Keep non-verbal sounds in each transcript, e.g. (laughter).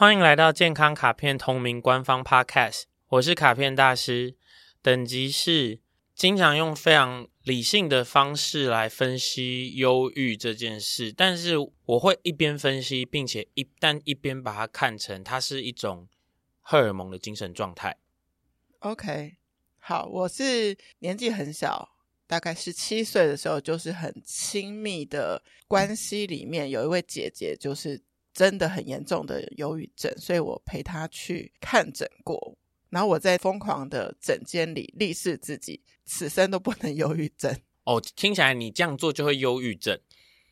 欢迎来到健康卡片同名官方 Podcast，我是卡片大师，等级是经常用非常理性的方式来分析忧郁这件事，但是我会一边分析，并且一旦一边把它看成它是一种荷尔蒙的精神状态。OK，好，我是年纪很小，大概十七岁的时候，就是很亲密的关系里面有一位姐姐，就是真的很严重的忧郁症，所以我陪他去看诊过，然后我在疯狂的诊间里立誓自己此生都不能忧郁症。哦，听起来你这样做就会忧郁症，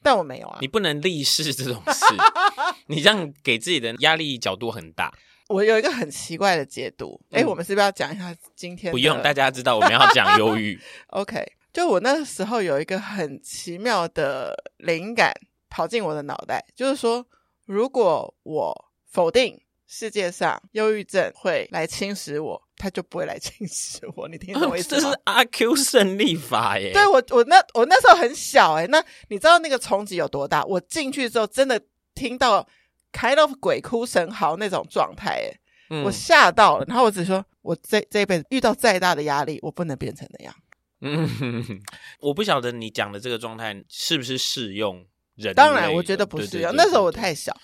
但我没有啊，你不能立誓这种事，(laughs) 你这样给自己的压力角度很大。我有一个很奇怪的解读，哎、嗯，我们是不是要讲一下今天？不用，大家知道我们要讲忧郁。(laughs) OK，就我那时候有一个很奇妙的灵感跑进我的脑袋，就是说，如果我否定世界上忧郁症会来侵蚀我，他就不会来侵蚀我。你听懂我 (laughs) 意思吗？这是阿 Q 胜利法耶。对，我，我那我那时候很小哎，那你知道那个冲击有多大？我进去之后，真的听到。kind of 鬼哭神嚎那种状态，哎、嗯，我吓到了。然后我只说，我这这一辈子遇到再大的压力，我不能变成那样。嗯哼哼，(laughs) 我不晓得你讲的这个状态是不是适用人？当然，我觉得不适用。那时候我太小，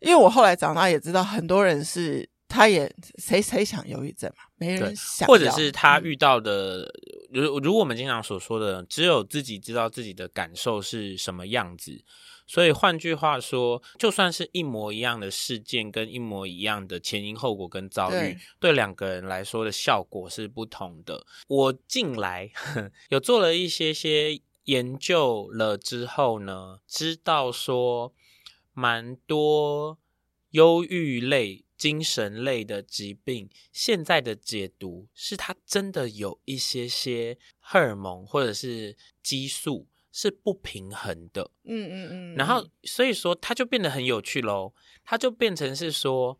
因为我后来长大也知道，很多人是他也谁谁想忧郁症嘛，没人想。或者是他遇到的，如、嗯、如我们经常所说的，只有自己知道自己的感受是什么样子。所以换句话说，就算是一模一样的事件，跟一模一样的前因后果跟遭遇，对，对两个人来说的效果是不同的。我近来 (laughs) 有做了一些些研究了之后呢，知道说蛮多忧郁类、精神类的疾病，现在的解读是它真的有一些些荷尔蒙或者是激素。是不平衡的，嗯嗯嗯，然后所以说它就变得很有趣喽，它就变成是说，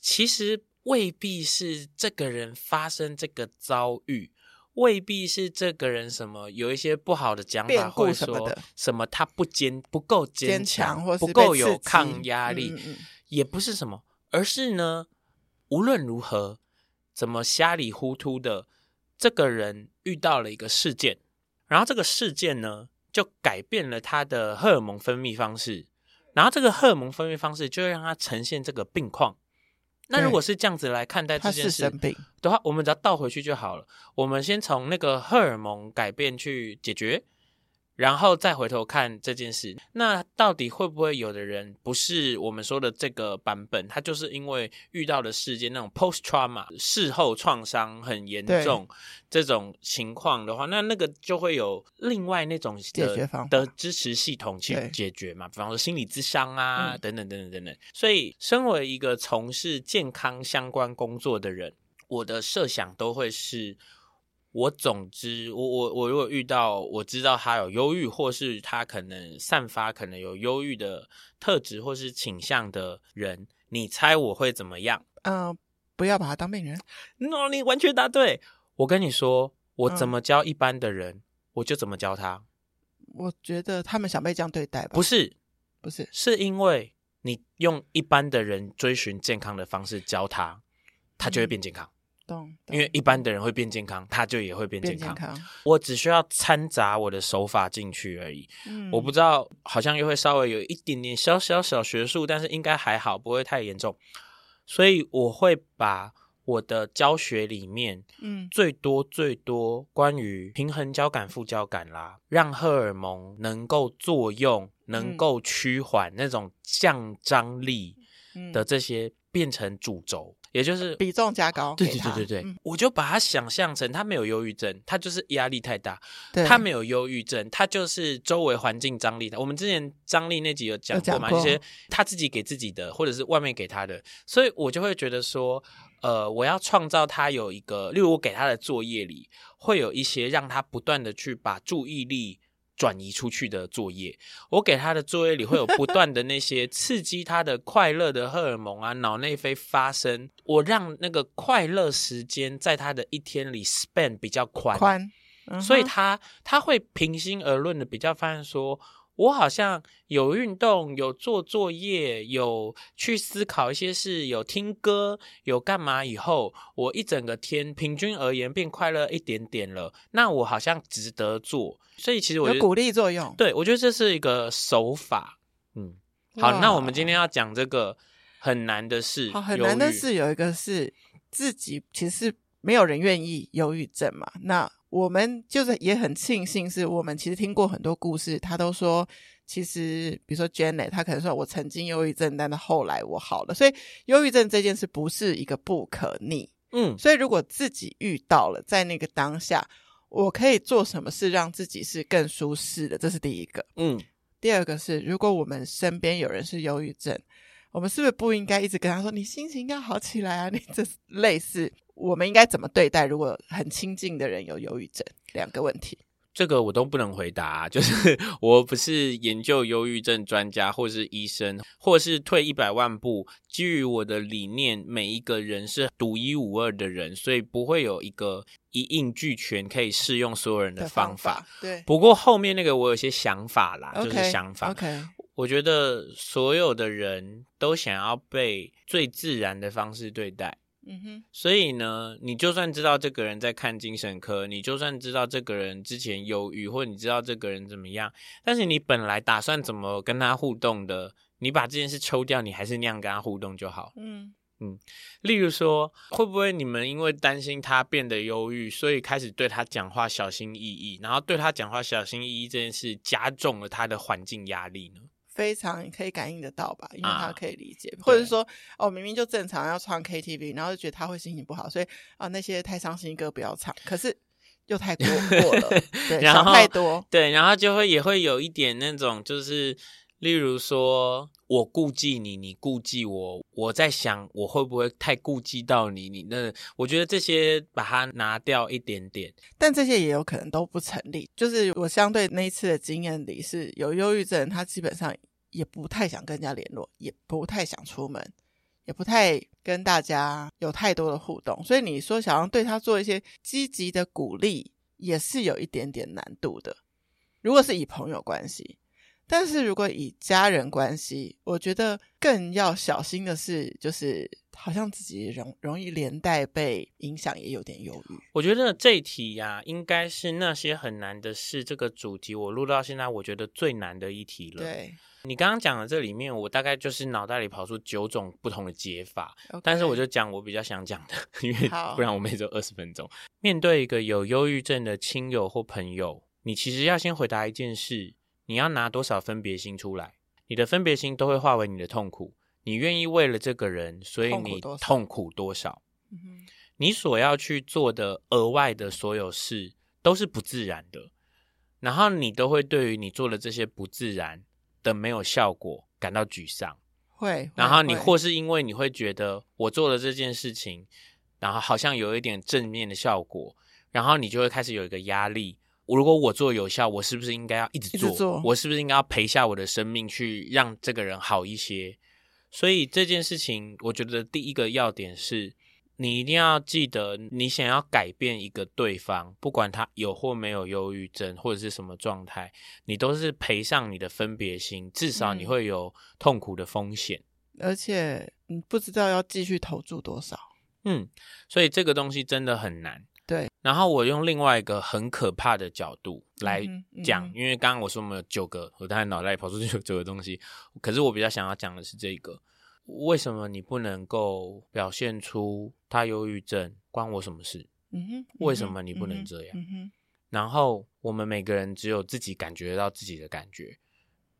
其实未必是这个人发生这个遭遇，未必是这个人什么有一些不好的讲法，或者说什么他不坚不够坚强，或不够有抗压力，嗯嗯，也不是什么，而是呢，无论如何，怎么瞎里糊涂的，这个人遇到了一个事件，然后这个事件呢，就改变了他的荷尔蒙分泌方式，然后这个荷尔蒙分泌方式就会让他呈现这个病况。那如果是这样子来看待这件事的话，我们只要倒回去就好了。我们先从那个荷尔蒙改变去解决。然后再回头看这件事，那到底会不会有的人不是我们说的这个版本？他就是因为遇到的事件那种 post trauma 事后创伤很严重这种情况的话，那那个就会有另外那种的解决方法的支持系统去解决嘛，比方说心理咨商啊，等等等等等等。所以，身为一个从事健康相关工作的人，我的设想都会是。我总之，我我我如果遇到我知道他有忧郁，或是他可能散发可能有忧郁的特质或是倾向的人，你猜我会怎么样？嗯、呃，不要把他当病人。No，你完全答对。我跟你说，我怎么教一般的人，嗯、我就怎么教他。我觉得他们想被这样对待吧？不是，不是，是因为你用一般的人追寻健康的方式教他，他就会变健康。嗯因为一般的人会变健康，他就也会变健康。健康我只需要掺杂我的手法进去而已。嗯，我不知道，好像又会稍微有一点点小小小学术，但是应该还好，不会太严重。所以我会把我的教学里面，嗯，最多最多关于平衡交感副交感啦，让荷尔蒙能够作用，能够趋缓那种降张力的这些，变成主轴。也就是比重加高，对对对对对，嗯、我就把他想象成他没有忧郁症，他就是压力太大；他没有忧郁症，他就是周围环境张力大。我们之前张力那集有讲过嘛，一些他自己给自己的，或者是外面给他的，所以我就会觉得说，呃，我要创造他有一个，例如我给他的作业里，会有一些让他不断的去把注意力。转移出去的作业，我给他的作业里会有不断的那些刺激他的快乐的荷尔蒙啊，脑内啡发生，我让那个快乐时间在他的一天里 span 比较宽，宽，所以他他会平心而论的比较发现说，我好像有运动，有做作业，有去思考一些事，有听歌，有干嘛以后，我一整个天平均而言变快乐一点点了。那我好像值得做，所以其实我觉得有鼓励作用。对，我觉得这是一个手法。嗯，好，那我们今天要讲这个很难的事，好，很难的事有一个是自己其实没有人愿意忧郁症嘛，那。我们就是也很庆幸，是我们其实听过很多故事，他都说，其实比如说 Janet，他可能说我曾经忧郁症，但是后来我好了，所以忧郁症这件事不是一个不可逆，嗯，所以如果自己遇到了，在那个当下，我可以做什么事让自己是更舒适的，这是第一个，嗯，第二个是如果我们身边有人是忧郁症，我们是不是不应该一直跟他说你心情要好起来啊？你这类似。我们应该怎么对待？如果很亲近的人有忧郁症，两个问题，这个我都不能回答。(laughs) 就是我不是研究忧郁症专家，或是医生，或是退一百万步，基于我的理念，每一个人是独一无二的人，所以不会有一个一应俱全可以适用所有人的方法。方法对，不过后面那个我有些想法啦，okay, 就是想法。OK，我觉得所有的人都想要被最自然的方式对待。嗯哼，所以呢，你就算知道这个人在看精神科，你就算知道这个人之前忧郁，或者你知道这个人怎么样，但是你本来打算怎么跟他互动的，你把这件事抽掉，你还是那样跟他互动就好。嗯嗯，例如说，会不会你们因为担心他变得忧郁，所以开始对他讲话小心翼翼，然后对他讲话小心翼翼这件事加重了他的环境压力呢？非常可以感应得到吧，因为他可以理解，啊、或者是说，哦，明明就正常要唱 KTV，然后就觉得他会心情不好，所以啊，那些太伤心歌不要唱，可是又太过过了，(laughs) 对，然后太多，对，然后就会也会有一点那种，就是例如说我顾忌你，你顾忌我，我在想我会不会太顾忌到你，你那我觉得这些把它拿掉一点点，但这些也有可能都不成立，就是我相对那一次的经验里是有忧郁症，他基本上。也不太想跟人家联络，也不太想出门，也不太跟大家有太多的互动。所以你说想要对他做一些积极的鼓励，也是有一点点难度的。如果是以朋友关系，但是如果以家人关系，我觉得更要小心的是，就是好像自己容容易连带被影响，也有点忧郁。我觉得这一题呀、啊，应该是那些很难的事这个主题，我录到现在，我觉得最难的一题了。对。你刚刚讲的这里面，我大概就是脑袋里跑出九种不同的解法，Okay. 但是我就讲我比较想讲的，因为不然我们也就二十分钟。面对一个有忧郁症的亲友或朋友，你其实要先回答一件事：你要拿多少分别心出来？你的分别心都会化为你的痛苦。你愿意为了这个人，所以你痛苦多少？嗯，你所要去做的额外的所有事都是不自然的，然后你都会对于你做的这些不自然。的没有效果，感到沮丧，会。然后你或是因为你会觉得我做了这件事情，然后好像有一点正面的效果，然后你就会开始有一个压力。如果我做有效，我是不是应该要一直做？一直做。我是不是应该要赔下我的生命去让这个人好一些？所以这件事情，我觉得第一个要点是。你一定要记得，你想要改变一个对方，不管他有或没有忧郁症或者是什么状态，你都是赔上你的分别心，至少你会有痛苦的风险，嗯，而且你不知道要继续投注多少。嗯，所以这个东西真的很难。对，然后我用另外一个很可怕的角度来讲，嗯嗯、因为刚刚我说我们有九个，我当然脑袋里跑出去有 (laughs) 九个东西，可是我比较想要讲的是这个。为什么你不能够表现出他忧郁症关我什么事？嗯哼，为什么你不能这样？嗯哼，然后我们每个人只有自己感觉到自己的感觉，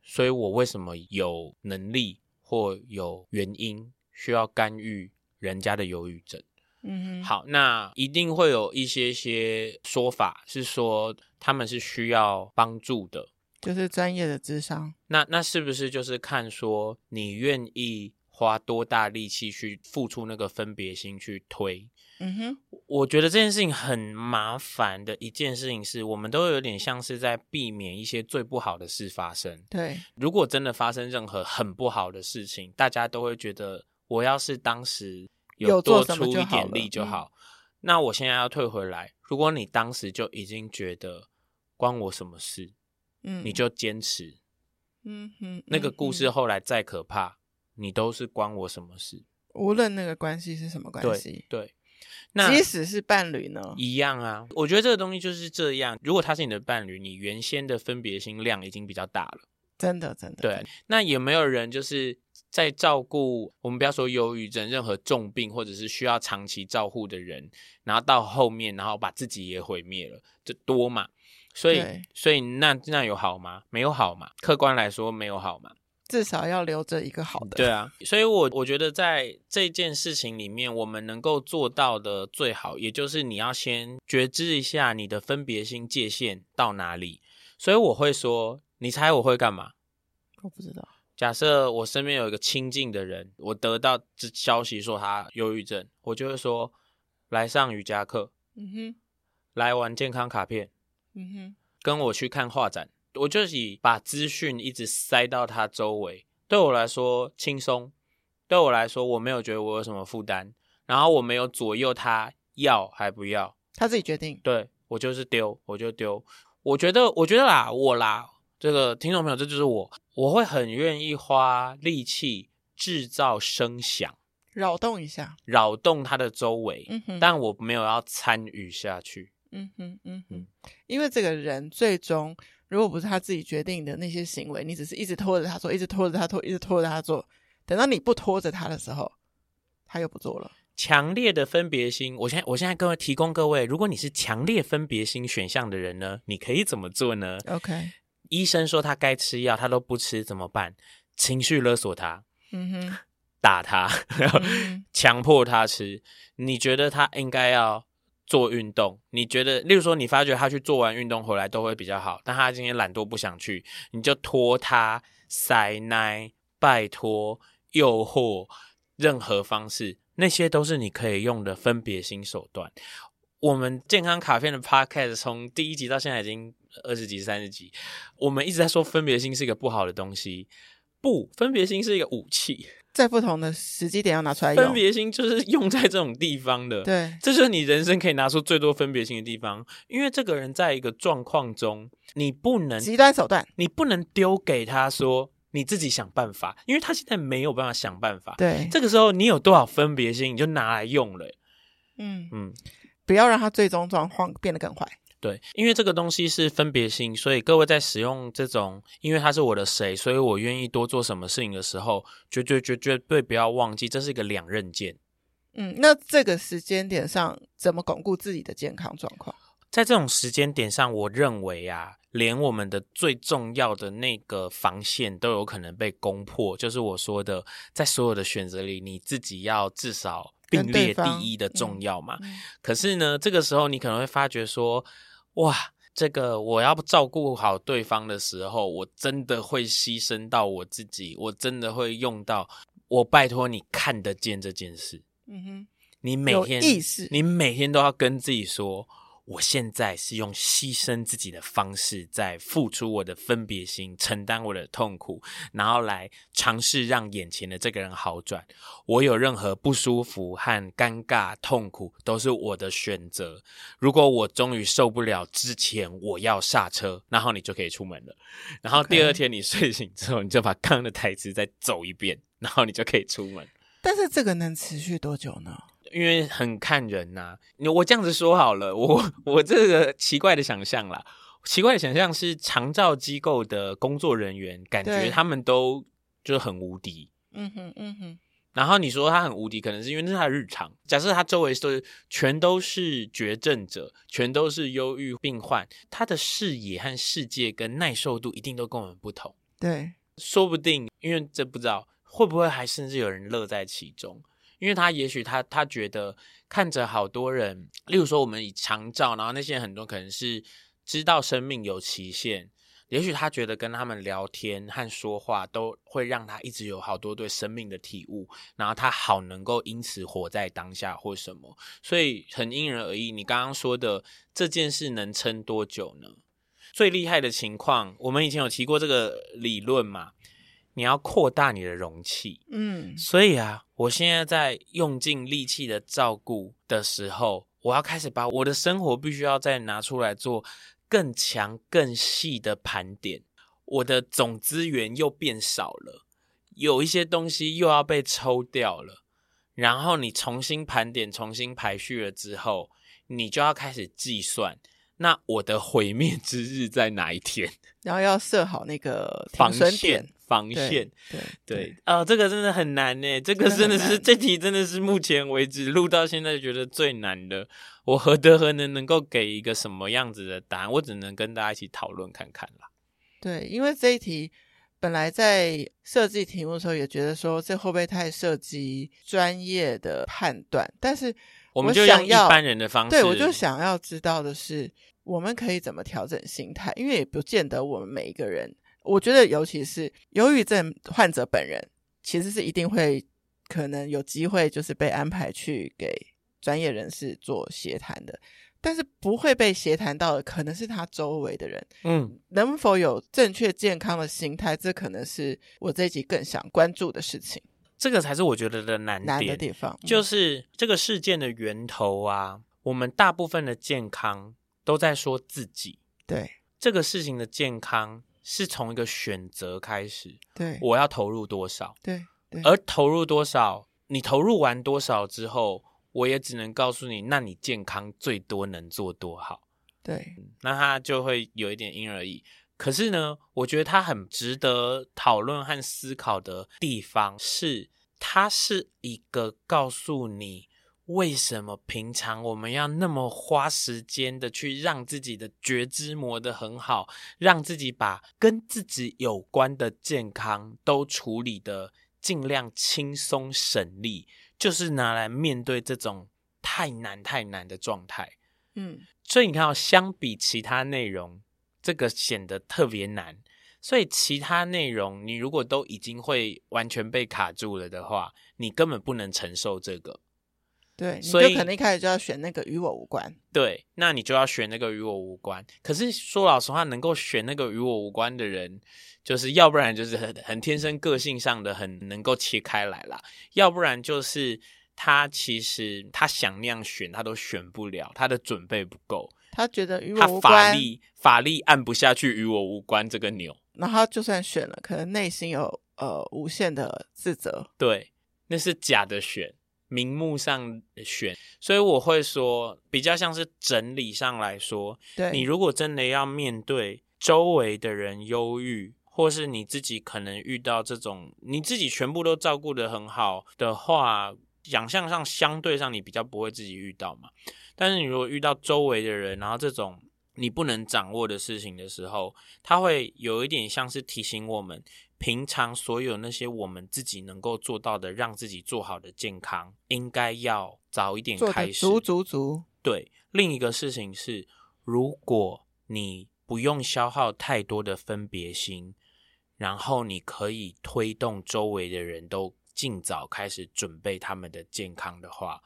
所以我为什么有能力或有原因需要干预人家的忧郁症？嗯哼，好，那一定会有一些些说法是说他们是需要帮助的，就是专业的智商。那那是不是就是看说你愿意？花多大力气去付出那个分别心去推，嗯哼，我觉得这件事情很麻烦的一件事情是，我们都有点像是在避免一些最不好的事发生。对，如果真的发生任何很不好的事情，大家都会觉得我要是当时有多出一点力就好。就好嗯、那我现在要退回来，如果你当时就已经觉得关我什么事，嗯，你就坚持。嗯哼，那个故事后来再可怕，你都是关我什么事？无论那个关系是什么关系，对，对，那即使是伴侣呢，一样啊。我觉得这个东西就是这样。如果他是你的伴侣，你原先的分别心量已经比较大了，真的，真的。对，那有没有人就是在照顾我们不要说忧郁症，任何重病或者是需要长期照护的人，然后到后面，然后把自己也毁灭了，这多嘛？所以，所以那那有好吗？没有好嘛？客观来说，没有好嘛？至少要留着一个好的。对啊，所以我我觉得在这件事情里面，我们能够做到的最好，也就是你要先觉知一下你的分别心界限到哪里。所以我会说，你猜我会干嘛？我不知道。假设我身边有一个亲近的人，我得到这消息说他忧郁症，我就会说，来上瑜伽课，嗯哼，来玩健康卡片，嗯哼，跟我去看画展。我就以把资讯一直塞到他周围，对我来说轻松，对我来说我没有觉得我有什么负担，然后我没有左右他要还不要，他自己决定。对，我就是丢，我就丢。我觉得，我觉得啦，我啦，这个听众朋友，这就是我，我会很愿意花力气制造声响，扰动一下，扰动他的周围，嗯哼，但我没有要参与下去，嗯哼，嗯哼，因为这个人最终。如果不是他自己决定的那些行为，你只是一直拖着他做，一直拖着他拖，一直拖着他做，等到你不拖着他的时候，他又不做了。强烈的分别心，我现在我现在各位提供各位，如果你是强烈分别心选项的人呢，你可以怎么做呢？OK，医生说他该吃药，他都不吃，怎么办？情绪勒索他，嗯哼，打他，然后 (laughs) 强迫他吃。你觉得他应该要？做运动，你觉得，例如说，你发觉他去做完运动回来都会比较好，但他今天懒惰不想去，你就拖他、塞奶、拜托、诱惑，任何方式，那些都是你可以用的分别心手段。我们健康卡片的 podcast 从第一集到现在已经二十集、三十集，我们一直在说分别心是一个不好的东西，不，分别心是一个武器。(laughs) 在不同的时机点要拿出来用，分别心就是用在这种地方的。对，这就是你人生可以拿出最多分别心的地方。因为这个人在一个状况中，你不能极端手段，你不能丢给他说你自己想办法，因为他现在没有办法想办法。对，这个时候你有多少分别心，你就拿来用了。嗯嗯，不要让他最终状况变得更坏。对，因为这个东西是分别心，所以各位在使用这种，因为他是我的谁，所以我愿意多做什么事情的时候，绝绝绝绝对不要忘记，这是一个两刃剑。嗯，那这个时间点上怎么巩固自己的健康状况？在这种时间点上，我认为啊，连我们的最重要的那个防线都有可能被攻破，就是我说的，在所有的选择里，你自己要至少并列第一的重要嘛。嗯嗯、可是呢，这个时候你可能会发觉说。哇，这个我要照顾好对方的时候，我真的会牺牲到我自己，我真的会用到。我拜托你看得见这件事，嗯哼，你每天你每天都要跟自己说。我现在是用牺牲自己的方式，在付出我的分别心，承担我的痛苦，然后来尝试让眼前的这个人好转。我有任何不舒服和尴尬、痛苦，都是我的选择。如果我终于受不了之前，我要刹车，然后你就可以出门了。然后第二天你睡醒之后，你就把刚刚的台词再走一遍，然后你就可以出门。但是这个能持续多久呢？因为很看人呐、啊，我这样子说好了，我 (laughs) 我这个奇怪的想象啦，奇怪的想象是长照机构的工作人员，感觉他们都就是很无敌，嗯哼嗯哼。然后你说他很无敌，可能是因为那是他的日常。假设他周围都全都是绝症者，全都是忧郁病患，他的视野和世界跟耐受度一定都跟我们不同。对，说不定因为这不知道会不会还甚至有人乐在其中。因为他也许他他觉得看着好多人，例如说我们以长照，然后那些人很多可能是知道生命有期限，也许他觉得跟他们聊天和说话都会让他一直有好多对生命的体悟，然后他好能够因此活在当下或什么，所以很因人而异。你刚刚说的这件事能撑多久呢？最厉害的情况，我们以前有提过这个理论嘛？你要扩大你的容器，嗯，所以啊，我现在在用尽力气的照顾的时候，我要开始把我的生活必须要再拿出来做更强、更细的盘点。我的总资源又变少了，有一些东西又要被抽掉了，然后你重新盘点、重新排序了之后，你就要开始计算，那我的毁灭之日在哪一天？然后要设好那个防线。防线，(laughs) 对对，对哦，这个真的很难呢。这个真的是这题真的是目前为止录到现在觉得最难的。我何德何能能够给一个什么样子的答案？我只能跟大家一起讨论看看啦。对，因为这一题本来在设计题目的时候也觉得说，这会不会太涉及专业的判断？但是我，我们就用一般人的方式，对，我就想要知道的是，我们可以怎么调整心态？因为也不见得我们每一个人。我觉得，尤其是忧郁症患者本人，其实是一定会可能有机会，就是被安排去给专业人士做协谈的。但是不会被协谈到的，可能是他周围的人。嗯，能否有正确健康的心态，这可能是我这一集更想关注的事情。这个才是我觉得的难点难的地方，就是这个事件的源头啊。我们大部分的健康都在说自己，对这个事情的健康。是从一个选择开始，对，我要投入多少，对，对，而投入多少，你投入完多少之后，我也只能告诉你，那你健康最多能做多好，对，那他就会有一点因人而异。可是呢，我觉得他很值得讨论和思考的地方是，它是一个告诉你。为什么平常我们要那么花时间的去让自己的觉知磨得很好，让自己把跟自己有关的健康都处理的尽量轻松省力，就是拿来面对这种太难太难的状态。嗯，所以你看哦，相比其他内容，这个显得特别难。所以其他内容你如果都已经会完全被卡住了的话，你根本不能承受这个。对，所以你就肯定一开始就要选那个与我无关。对，那你就要选那个与我无关。可是说老实话，能够选那个与我无关的人，就是要不然就是很很天生个性上的很能够切开来啦，要不然就是他其实他想那样选，他都选不了，他的准备不够。他觉得与我无关，他法力法力按不下去与我无关这个钮。然后就算选了，可能内心有呃无限的自责。对，那是假的选。名目上选，所以我会说，比较像是整理上来说，对，你如果真的要面对周围的人忧郁，或是你自己可能遇到这种，你自己全部都照顾得很好的话，想象上相对上你比较不会自己遇到嘛。但是你如果遇到周围的人，然后这种你不能掌握的事情的时候，它会有一点像是提醒我们。平常所有那些我们自己能够做到的，让自己做好的健康，应该要早一点开始。足足足。对，另一个事情是，如果你不用消耗太多的分别心，然后你可以推动周围的人都尽早开始准备他们的健康的话，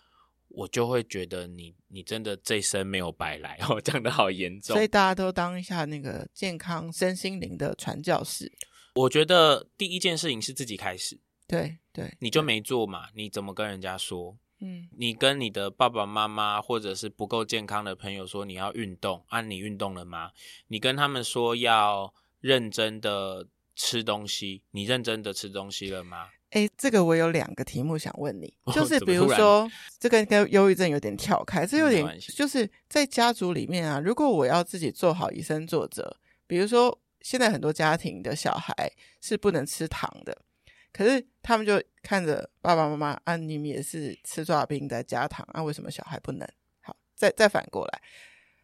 我就会觉得你你真的这一生没有白来。我 (laughs) 讲的好严重，所以大家都当一下那个健康身心灵的传教士。我觉得第一件事情是自己开始，对对，你就没做嘛，你怎么跟人家说？嗯，你跟你的爸爸妈妈或者是不够健康的朋友说你要运动，啊，你运动了吗？你跟他们说要认真的吃东西，你认真的吃东西了吗？诶，这个我有两个题目想问你，(laughs) 就是比如说这个跟忧郁症有点跳开，这有点就是在家族里面啊，如果我要自己做好以身作则，比如说。现在很多家庭的小孩是不能吃糖的，可是他们就看着爸爸妈妈啊，你们也是吃剉冰在加糖啊，为什么小孩不能？好，再再反过来，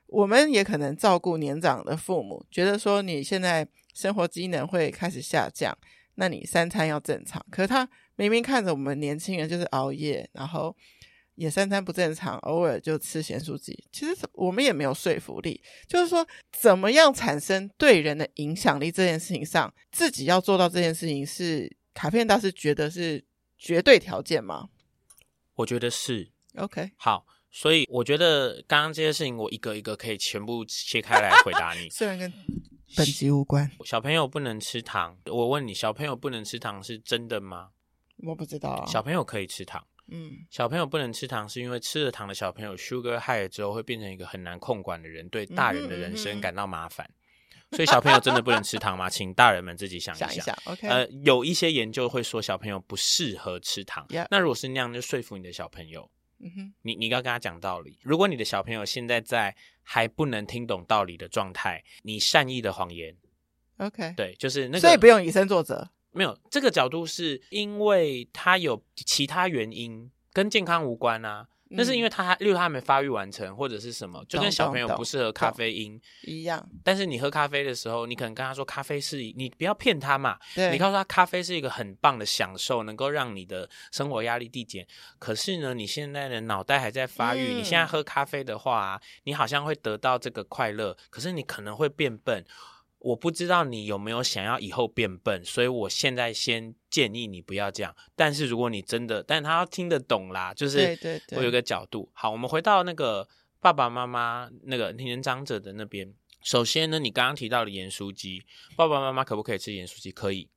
我们也可能照顾年长的父母，觉得说你现在生活机能会开始下降，那你三餐要正常。可是他明明看着我们年轻人就是熬夜，然后。也三餐不正常，偶尔就吃咸酥鸡。其实我们也没有说服力，就是说怎么样产生对人的影响力这件事情上，自己要做到这件事情，是卡片大师觉得是绝对条件吗？我觉得是。OK，好，所以我觉得刚刚这些事情，我一个一个可以全部切开来回答你。(laughs) 虽然跟本集无关，小朋友不能吃糖。我问你，小朋友不能吃糖是真的吗？我不知道啊。小朋友可以吃糖。嗯，小朋友不能吃糖，是因为吃了糖的小朋友 sugar high 之后会变成一个很难控管的人，对大人的人生感到麻烦。所以小朋友真的不能吃糖吗？(laughs) 请大人们自己想一想。想一想，OK。呃，有一些研究会说小朋友不适合吃糖。那如果是那样，就说服你的小朋友。嗯哼，你你要跟他讲道理。如果你的小朋友现在在还不能听懂道理的状态，你善意的谎言，OK，对，就是那个，所以不用以身作则。没有这个角度，是因为他有其他原因，跟健康无关啊。那是因为他还，例如他还没发育完成，或者是什么，就跟小朋友不适合咖啡因一样。但是你喝咖啡的时候，你可能跟他说，咖啡是你不要骗他嘛。你告诉他，咖啡是一个很棒的享受，能够让你的生活压力递减。可是呢，你现在的脑袋还在发育，嗯、你现在喝咖啡的话、啊，你好像会得到这个快乐，可是你可能会变笨。我不知道你有没有想要以后变笨，所以我现在先建议你不要这样。但是如果你真的，但他要听得懂啦，就是我有个角度。对对对。好，我们回到那个爸爸妈妈那个年长者的那边。首先呢，你刚刚提到的盐酥鸡，爸爸妈妈可不可以吃盐酥鸡？可以，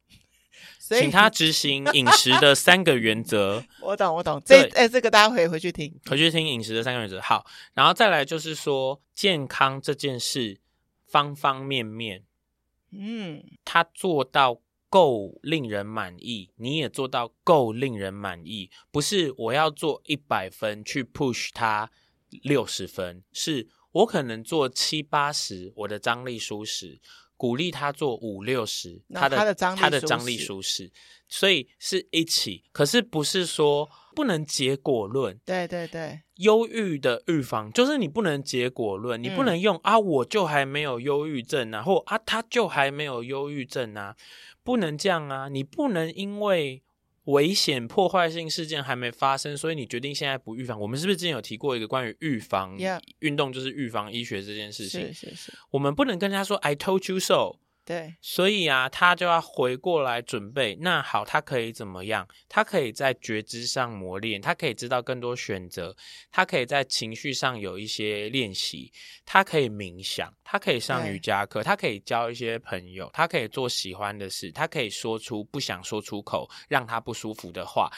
(laughs) 请他执行 (laughs) 饮食的三个原则。(laughs) 我懂，我懂。这哎、欸，这个大家可以回去听，回去听饮食的三个原则。好，然后再来就是说健康这件事，方方面面。嗯，他做到够令人满意，你也做到够令人满意，不是我要做一百分去 push 他六十分，是我可能做七八十，我的张力舒适，鼓励他做五六十，他的他的张力舒适，所以是一起，可是不是说。不能结果论，对对对，忧郁的预防就是你不能结果论，你不能用、嗯、啊，我就还没有忧郁症啊，或啊，他就还没有忧郁症啊，不能这样啊，你不能因为危险破坏性事件还没发生，所以你决定现在不预防。我们是不是之前有提过一个关于预防.运动，就是预防医学这件事情？是是是，我们不能跟他说 I told you so。对，所以啊，他就要回过来准备。那好，他可以怎么样？他可以在觉知上磨练，他可以知道更多选择，他可以在情绪上有一些练习，他可以冥想，他可以上瑜伽课，他可以交一些朋友，他可以做喜欢的事，他可以说出不想说出口让他不舒服的话。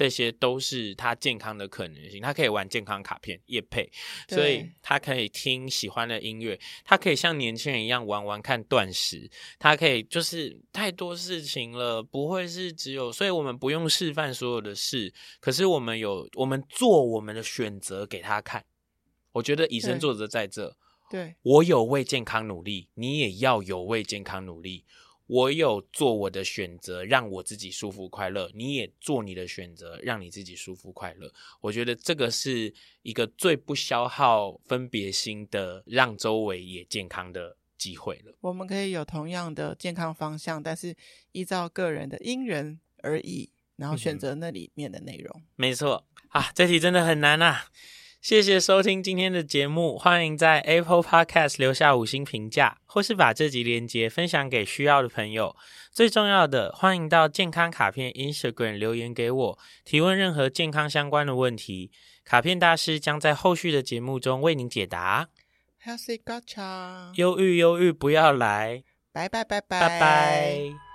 这些都是他健康的可能性，他可以玩健康卡片叶配，所以他可以听喜欢的音乐，他可以像年轻人一样玩玩看断食，他可以就是太多事情了，不会是只有，所以我们不用示范所有的事，可是我们有，我们做我们的选择给他看。我觉得以身作则在这，对，我有为健康努力，你也要有为健康努力。我有做我的选择，让我自己舒服快乐。你也做你的选择，让你自己舒服快乐。我觉得这个是一个最不消耗分别心的，让周围也健康的机会了。我们可以有同样的健康方向，但是依照个人的因人而异，然后选择那里面的内容。嗯、没错啊，这题真的很难啊。谢谢收听今天的节目，欢迎在 Apple Podcast 留下五星评价，或是把这集连接分享给需要的朋友。最重要的，欢迎到健康卡片 Instagram 留言给我，提问任何健康相关的问题，卡片大师将在后续的节目中为您解答。Healthy Gotcha，忧郁忧郁不要来，拜拜拜拜拜拜。